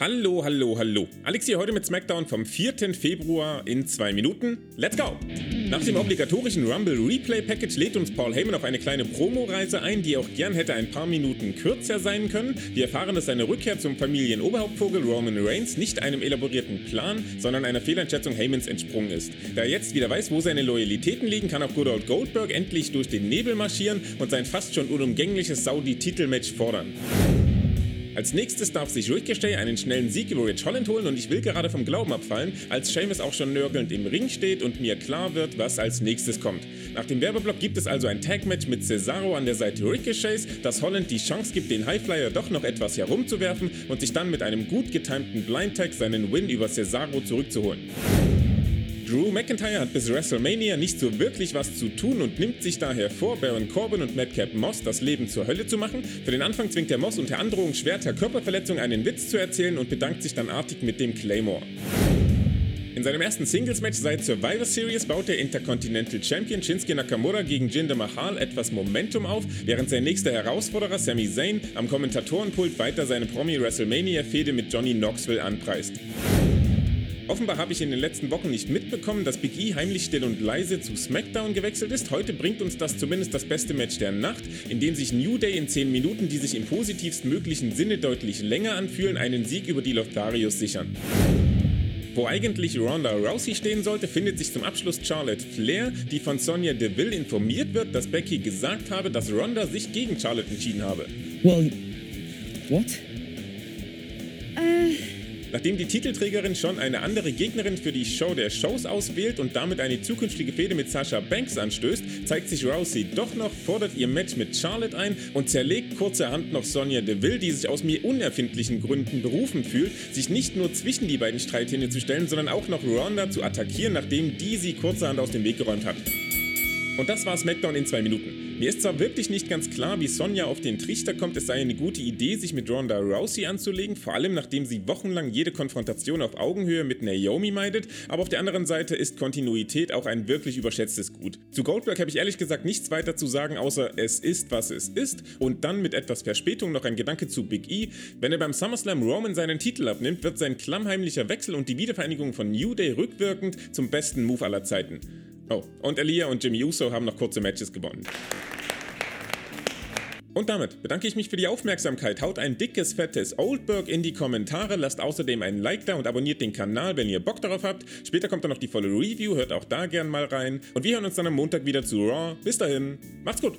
Hallo, hallo, hallo. Alex hier heute mit SmackDown vom 4. Februar in zwei Minuten. Let's go! Nach dem obligatorischen Rumble Replay Package lädt uns Paul Heyman auf eine kleine Promoreise ein, die auch gern hätte ein paar Minuten kürzer sein können. Wir erfahren, dass seine Rückkehr zum Familienoberhauptvogel Roman Reigns nicht einem elaborierten Plan, sondern einer Fehleinschätzung Heymans entsprungen ist. Da er jetzt wieder weiß, wo seine Loyalitäten liegen, kann auch Good Old Goldberg endlich durch den Nebel marschieren und sein fast schon unumgängliches Saudi-Titelmatch fordern. Als nächstes darf sich Ricochet einen schnellen Sieg über Rich Holland holen und ich will gerade vom Glauben abfallen, als Seamus auch schon nörgelnd im Ring steht und mir klar wird, was als nächstes kommt. Nach dem Werbeblock gibt es also ein Tag-Match mit Cesaro an der Seite Ricochets, das Holland die Chance gibt, den Highflyer doch noch etwas herumzuwerfen und sich dann mit einem gut getimten Blind-Tag seinen Win über Cesaro zurückzuholen. Drew McIntyre hat bis WrestleMania nicht so wirklich was zu tun und nimmt sich daher vor, Baron Corbin und Madcap Moss das Leben zur Hölle zu machen. Für den Anfang zwingt der Moss unter Androhung schwerter Körperverletzung einen Witz zu erzählen und bedankt sich dann artig mit dem Claymore. In seinem ersten Singles-Match seit Survivor Series baut der Intercontinental Champion Shinsuke Nakamura gegen Jinder Mahal etwas Momentum auf, während sein nächster Herausforderer Sami Zayn am Kommentatorenpult weiter seine Promi-WrestleMania-Fehde mit Johnny Knoxville anpreist. Offenbar habe ich in den letzten Wochen nicht mitbekommen, dass Big E heimlich still und leise zu SmackDown gewechselt ist. Heute bringt uns das zumindest das beste Match der Nacht, in dem sich New Day in 10 Minuten, die sich im positivst möglichen Sinne deutlich länger anfühlen, einen Sieg über die Lotharios sichern. Wo eigentlich Ronda Rousey stehen sollte, findet sich zum Abschluss Charlotte Flair, die von Sonja Deville informiert wird, dass Becky gesagt habe, dass Ronda sich gegen Charlotte entschieden habe. Well, what? Äh, Nachdem die Titelträgerin schon eine andere Gegnerin für die Show der Shows auswählt und damit eine zukünftige Fehde mit Sasha Banks anstößt, zeigt sich Rousey doch noch, fordert ihr Match mit Charlotte ein und zerlegt kurzerhand noch Sonja Deville, die sich aus mir unerfindlichen Gründen berufen fühlt, sich nicht nur zwischen die beiden Streithähne zu stellen, sondern auch noch Ronda zu attackieren, nachdem die sie kurzerhand aus dem Weg geräumt hat. Und das war SmackDown in zwei Minuten. Mir ist zwar wirklich nicht ganz klar, wie Sonja auf den Trichter kommt, es sei eine gute Idee, sich mit Ronda Rousey anzulegen, vor allem nachdem sie wochenlang jede Konfrontation auf Augenhöhe mit Naomi meidet, aber auf der anderen Seite ist Kontinuität auch ein wirklich überschätztes Gut. Zu Goldberg habe ich ehrlich gesagt nichts weiter zu sagen, außer es ist, was es ist und dann mit etwas Verspätung noch ein Gedanke zu Big E. Wenn er beim SummerSlam Roman seinen Titel abnimmt, wird sein klammheimlicher Wechsel und die Wiedervereinigung von New Day rückwirkend zum besten Move aller Zeiten. Oh, und Elia und Jimmy Uso haben noch kurze Matches gewonnen. Und damit bedanke ich mich für die Aufmerksamkeit. Haut ein dickes, fettes Oldberg in die Kommentare, lasst außerdem ein Like da und abonniert den Kanal, wenn ihr Bock darauf habt. Später kommt dann noch die volle Review, hört auch da gern mal rein. Und wir hören uns dann am Montag wieder zu Raw. Bis dahin, macht's gut!